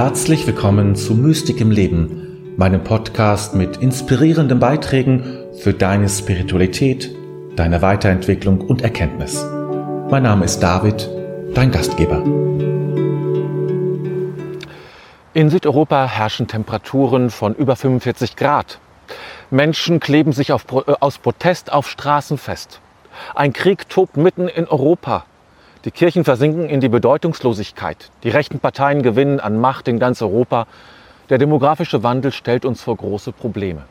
Herzlich willkommen zu Mystik im Leben, meinem Podcast mit inspirierenden Beiträgen für deine Spiritualität, deine Weiterentwicklung und Erkenntnis. Mein Name ist David, dein Gastgeber. In Südeuropa herrschen Temperaturen von über 45 Grad. Menschen kleben sich auf, äh, aus Protest auf Straßen fest. Ein Krieg tobt mitten in Europa. Die Kirchen versinken in die Bedeutungslosigkeit. Die rechten Parteien gewinnen an Macht in ganz Europa. Der demografische Wandel stellt uns vor große Probleme.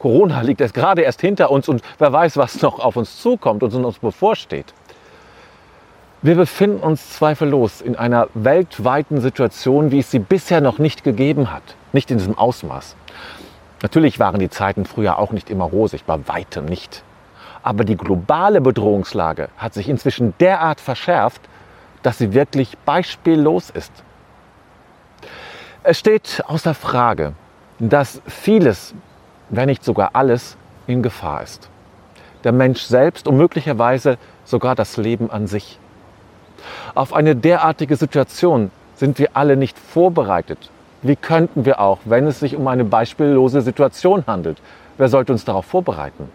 Corona liegt erst gerade erst hinter uns und wer weiß, was noch auf uns zukommt und uns bevorsteht. Wir befinden uns zweifellos in einer weltweiten Situation, wie es sie bisher noch nicht gegeben hat. Nicht in diesem Ausmaß. Natürlich waren die Zeiten früher auch nicht immer rosig, bei weitem nicht. Aber die globale Bedrohungslage hat sich inzwischen derart verschärft, dass sie wirklich beispiellos ist. Es steht außer Frage, dass vieles, wenn nicht sogar alles, in Gefahr ist. Der Mensch selbst und möglicherweise sogar das Leben an sich. Auf eine derartige Situation sind wir alle nicht vorbereitet. Wie könnten wir auch, wenn es sich um eine beispiellose Situation handelt? Wer sollte uns darauf vorbereiten?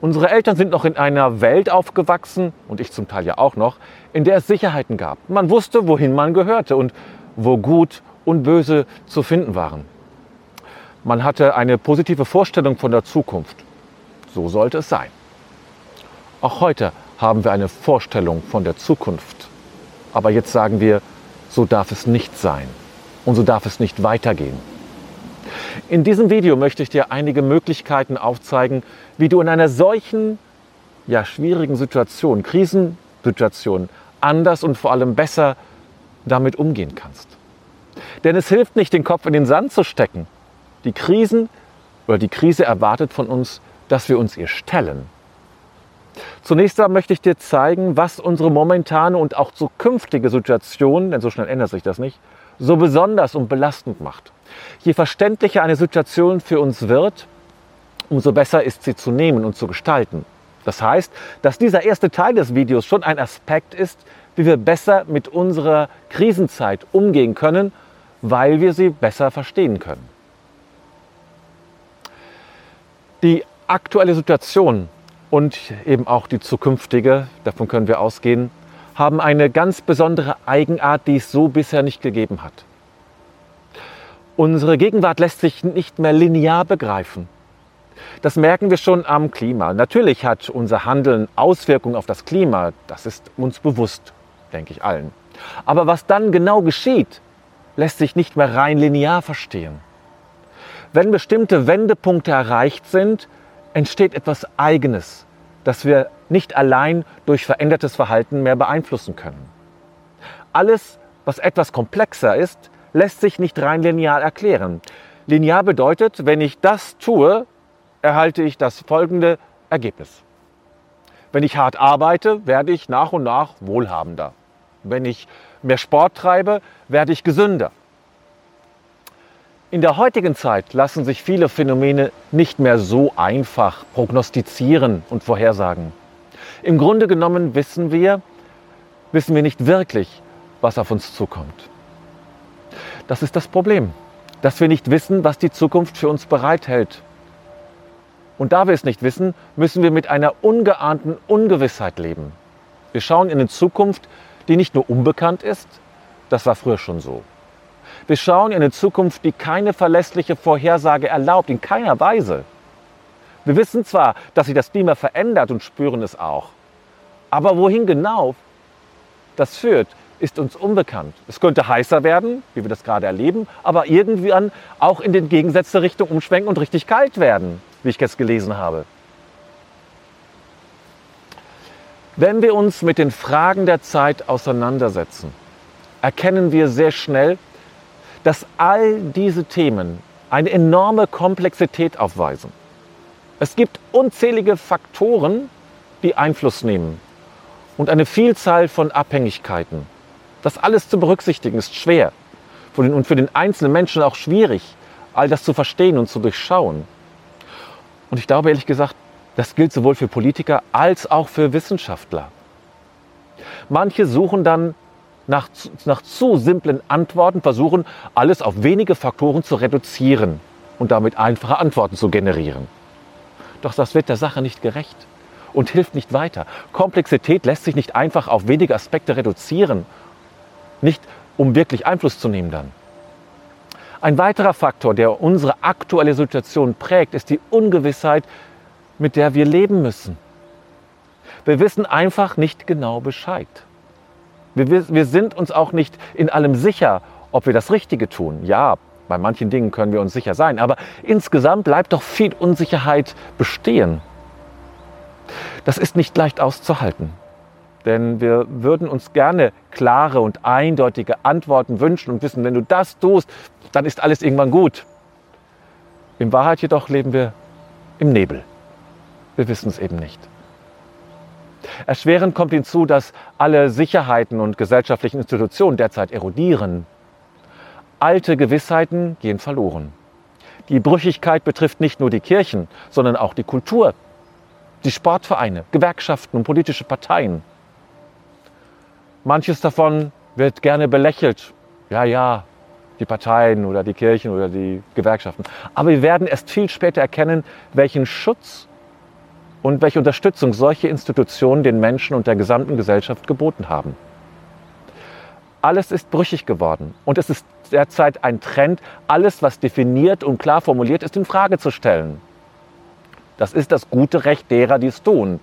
Unsere Eltern sind noch in einer Welt aufgewachsen, und ich zum Teil ja auch noch, in der es Sicherheiten gab. Man wusste, wohin man gehörte und wo Gut und Böse zu finden waren. Man hatte eine positive Vorstellung von der Zukunft. So sollte es sein. Auch heute haben wir eine Vorstellung von der Zukunft. Aber jetzt sagen wir, so darf es nicht sein und so darf es nicht weitergehen. In diesem Video möchte ich dir einige Möglichkeiten aufzeigen, wie du in einer solchen ja, schwierigen Situation, Krisensituation, anders und vor allem besser damit umgehen kannst. Denn es hilft nicht, den Kopf in den Sand zu stecken. Die Krisen oder die Krise erwartet von uns, dass wir uns ihr stellen. Zunächst einmal möchte ich dir zeigen, was unsere momentane und auch zukünftige Situation, denn so schnell ändert sich das nicht, so besonders und belastend macht. Je verständlicher eine Situation für uns wird, umso besser ist sie zu nehmen und zu gestalten. Das heißt, dass dieser erste Teil des Videos schon ein Aspekt ist, wie wir besser mit unserer Krisenzeit umgehen können, weil wir sie besser verstehen können. Die aktuelle Situation und eben auch die zukünftige, davon können wir ausgehen, haben eine ganz besondere Eigenart, die es so bisher nicht gegeben hat. Unsere Gegenwart lässt sich nicht mehr linear begreifen. Das merken wir schon am Klima. Natürlich hat unser Handeln Auswirkungen auf das Klima, das ist uns bewusst, denke ich allen. Aber was dann genau geschieht, lässt sich nicht mehr rein linear verstehen. Wenn bestimmte Wendepunkte erreicht sind, entsteht etwas Eigenes, das wir nicht allein durch verändertes Verhalten mehr beeinflussen können. Alles, was etwas komplexer ist, lässt sich nicht rein linear erklären. Linear bedeutet, wenn ich das tue, erhalte ich das folgende Ergebnis. Wenn ich hart arbeite, werde ich nach und nach wohlhabender. Wenn ich mehr Sport treibe, werde ich gesünder. In der heutigen Zeit lassen sich viele Phänomene nicht mehr so einfach prognostizieren und vorhersagen. Im Grunde genommen wissen wir, wissen wir nicht wirklich, was auf uns zukommt. Das ist das Problem, dass wir nicht wissen, was die Zukunft für uns bereithält. Und da wir es nicht wissen, müssen wir mit einer ungeahnten Ungewissheit leben. Wir schauen in eine Zukunft, die nicht nur unbekannt ist, das war früher schon so. Wir schauen in eine Zukunft, die keine verlässliche Vorhersage erlaubt, in keiner Weise. Wir wissen zwar, dass sich das Klima verändert und spüren es auch. Aber wohin genau das führt, ist uns unbekannt. Es könnte heißer werden, wie wir das gerade erleben, aber irgendwann auch in den gegensätzliche Richtung umschwenken und richtig kalt werden, wie ich es gelesen habe. Wenn wir uns mit den Fragen der Zeit auseinandersetzen, erkennen wir sehr schnell, dass all diese Themen eine enorme Komplexität aufweisen. Es gibt unzählige Faktoren, die Einfluss nehmen und eine Vielzahl von Abhängigkeiten. Das alles zu berücksichtigen ist schwer und für den einzelnen Menschen auch schwierig, all das zu verstehen und zu durchschauen. Und ich glaube ehrlich gesagt, das gilt sowohl für Politiker als auch für Wissenschaftler. Manche suchen dann nach, nach zu simplen Antworten versuchen, alles auf wenige Faktoren zu reduzieren und damit einfache Antworten zu generieren. Doch das wird der Sache nicht gerecht und hilft nicht weiter. Komplexität lässt sich nicht einfach auf wenige Aspekte reduzieren, nicht um wirklich Einfluss zu nehmen dann. Ein weiterer Faktor, der unsere aktuelle Situation prägt, ist die Ungewissheit, mit der wir leben müssen. Wir wissen einfach nicht genau Bescheid. Wir, wir sind uns auch nicht in allem sicher, ob wir das Richtige tun. Ja, bei manchen Dingen können wir uns sicher sein, aber insgesamt bleibt doch viel Unsicherheit bestehen. Das ist nicht leicht auszuhalten, denn wir würden uns gerne klare und eindeutige Antworten wünschen und wissen, wenn du das tust, dann ist alles irgendwann gut. In Wahrheit jedoch leben wir im Nebel. Wir wissen es eben nicht. Erschwerend kommt hinzu, dass alle Sicherheiten und gesellschaftlichen Institutionen derzeit erodieren. Alte Gewissheiten gehen verloren. Die Brüchigkeit betrifft nicht nur die Kirchen, sondern auch die Kultur, die Sportvereine, Gewerkschaften und politische Parteien. Manches davon wird gerne belächelt. Ja, ja, die Parteien oder die Kirchen oder die Gewerkschaften. Aber wir werden erst viel später erkennen, welchen Schutz und welche Unterstützung solche Institutionen den Menschen und der gesamten Gesellschaft geboten haben. Alles ist brüchig geworden und es ist derzeit ein Trend, alles, was definiert und klar formuliert ist, in Frage zu stellen. Das ist das gute Recht derer, die es tun.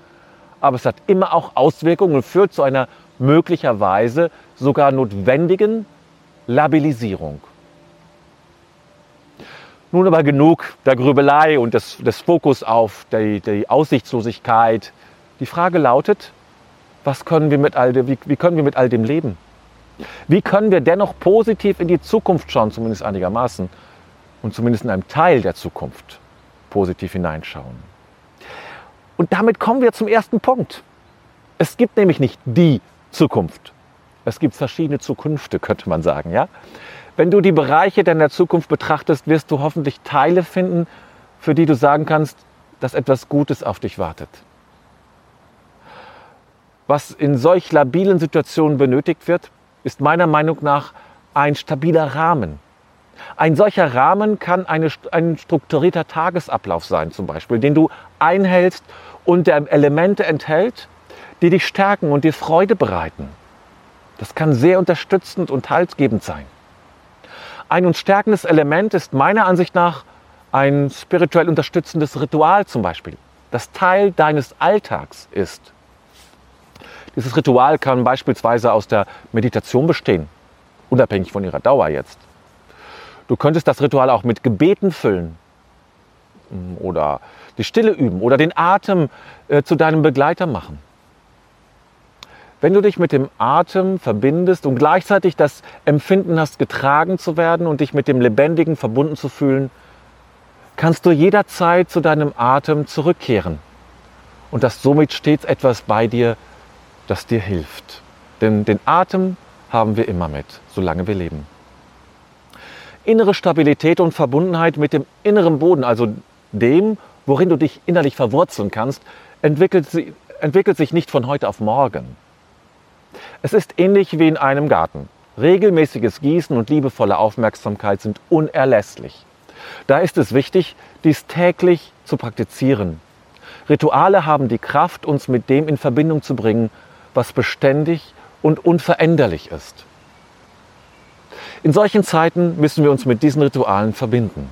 Aber es hat immer auch Auswirkungen und führt zu einer möglicherweise sogar notwendigen Labilisierung. Nun aber genug der Grübelei und des, des Fokus auf die, die, Aussichtslosigkeit. Die Frage lautet, was können wir mit all dem, wie, wie können wir mit all dem leben? Wie können wir dennoch positiv in die Zukunft schauen, zumindest einigermaßen, und zumindest in einem Teil der Zukunft positiv hineinschauen? Und damit kommen wir zum ersten Punkt. Es gibt nämlich nicht die Zukunft. Es gibt verschiedene Zukünfte, könnte man sagen. Ja? Wenn du die Bereiche deiner Zukunft betrachtest, wirst du hoffentlich Teile finden, für die du sagen kannst, dass etwas Gutes auf dich wartet. Was in solch labilen Situationen benötigt wird, ist meiner Meinung nach ein stabiler Rahmen. Ein solcher Rahmen kann eine, ein strukturierter Tagesablauf sein, zum Beispiel, den du einhältst und der Elemente enthält, die dich stärken und dir Freude bereiten. Das kann sehr unterstützend und haltgebend sein. Ein uns stärkendes Element ist meiner Ansicht nach ein spirituell unterstützendes Ritual zum Beispiel, das Teil deines Alltags ist. Dieses Ritual kann beispielsweise aus der Meditation bestehen, unabhängig von ihrer Dauer jetzt. Du könntest das Ritual auch mit Gebeten füllen mm, oder die Stille üben oder den Atem äh, zu deinem Begleiter machen. Wenn du dich mit dem Atem verbindest und gleichzeitig das Empfinden hast, getragen zu werden und dich mit dem Lebendigen verbunden zu fühlen, kannst du jederzeit zu deinem Atem zurückkehren und dass somit stets etwas bei dir, das dir hilft. Denn den Atem haben wir immer mit, solange wir leben. Innere Stabilität und Verbundenheit mit dem inneren Boden, also dem, worin du dich innerlich verwurzeln kannst, entwickelt, entwickelt sich nicht von heute auf morgen. Es ist ähnlich wie in einem Garten. Regelmäßiges Gießen und liebevolle Aufmerksamkeit sind unerlässlich. Da ist es wichtig, dies täglich zu praktizieren. Rituale haben die Kraft, uns mit dem in Verbindung zu bringen, was beständig und unveränderlich ist. In solchen Zeiten müssen wir uns mit diesen Ritualen verbinden.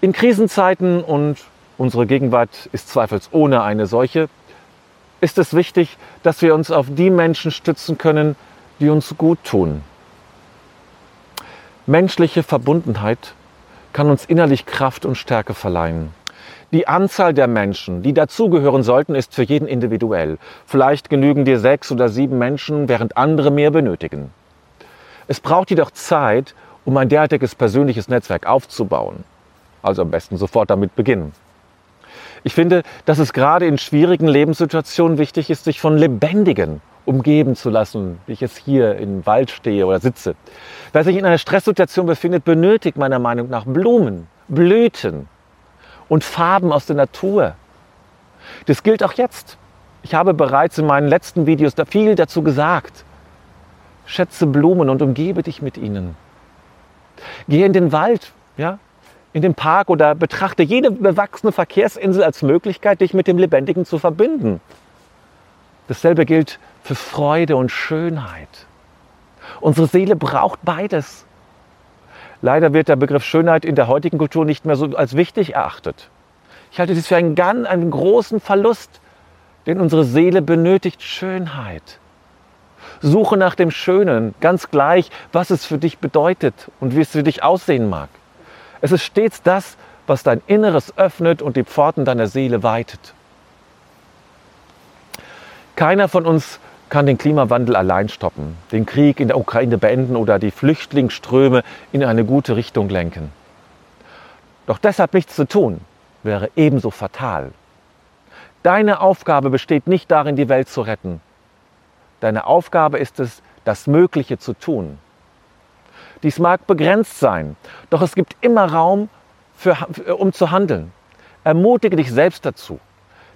In Krisenzeiten und unsere Gegenwart ist zweifelsohne eine solche, ist es wichtig, dass wir uns auf die Menschen stützen können, die uns gut tun. Menschliche Verbundenheit kann uns innerlich Kraft und Stärke verleihen. Die Anzahl der Menschen, die dazugehören sollten, ist für jeden individuell. Vielleicht genügen dir sechs oder sieben Menschen, während andere mehr benötigen. Es braucht jedoch Zeit, um ein derartiges persönliches Netzwerk aufzubauen. Also am besten sofort damit beginnen. Ich finde, dass es gerade in schwierigen Lebenssituationen wichtig ist, sich von Lebendigen umgeben zu lassen, wie ich jetzt hier im Wald stehe oder sitze. Wer sich in einer Stresssituation befindet, benötigt meiner Meinung nach Blumen, Blüten und Farben aus der Natur. Das gilt auch jetzt. Ich habe bereits in meinen letzten Videos da viel dazu gesagt. Schätze Blumen und umgebe dich mit ihnen. Gehe in den Wald, ja, in den Park oder betrachte jede bewachsene Verkehrsinsel als Möglichkeit, dich mit dem Lebendigen zu verbinden. Dasselbe gilt für Freude und Schönheit. Unsere Seele braucht beides. Leider wird der Begriff Schönheit in der heutigen Kultur nicht mehr so als wichtig erachtet. Ich halte dies für einen, ganz, einen großen Verlust, denn unsere Seele benötigt Schönheit. Suche nach dem Schönen, ganz gleich, was es für dich bedeutet und wie es für dich aussehen mag. Es ist stets das, was dein Inneres öffnet und die Pforten deiner Seele weitet. Keiner von uns kann den Klimawandel allein stoppen, den Krieg in der Ukraine beenden oder die Flüchtlingsströme in eine gute Richtung lenken. Doch deshalb nichts zu tun, wäre ebenso fatal. Deine Aufgabe besteht nicht darin, die Welt zu retten. Deine Aufgabe ist es, das Mögliche zu tun. Dies mag begrenzt sein, doch es gibt immer Raum, für, um zu handeln. Ermutige dich selbst dazu.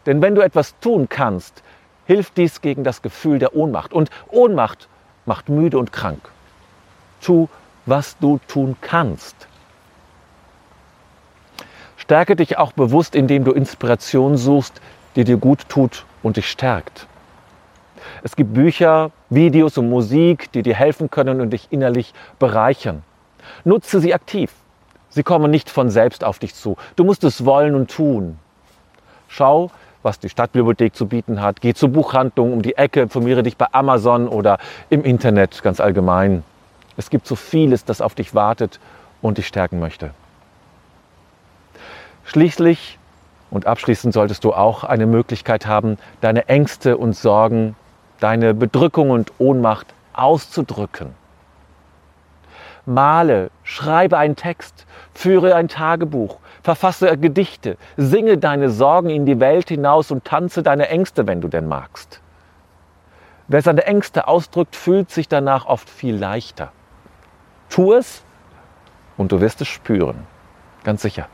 Denn wenn du etwas tun kannst, hilft dies gegen das Gefühl der Ohnmacht. Und Ohnmacht macht müde und krank. Tu, was du tun kannst. Stärke dich auch bewusst, indem du Inspiration suchst, die dir gut tut und dich stärkt. Es gibt Bücher, Videos und Musik, die dir helfen können und dich innerlich bereichern. Nutze sie aktiv. Sie kommen nicht von selbst auf dich zu. Du musst es wollen und tun. Schau, was die Stadtbibliothek zu bieten hat. Geh zur Buchhandlung um die Ecke, informiere dich bei Amazon oder im Internet ganz allgemein. Es gibt so vieles, das auf dich wartet und dich stärken möchte. Schließlich und abschließend solltest du auch eine Möglichkeit haben, deine Ängste und Sorgen, deine Bedrückung und Ohnmacht auszudrücken. Male, schreibe einen Text, führe ein Tagebuch, verfasse Gedichte, singe deine Sorgen in die Welt hinaus und tanze deine Ängste, wenn du denn magst. Wer seine Ängste ausdrückt, fühlt sich danach oft viel leichter. Tu es und du wirst es spüren. Ganz sicher.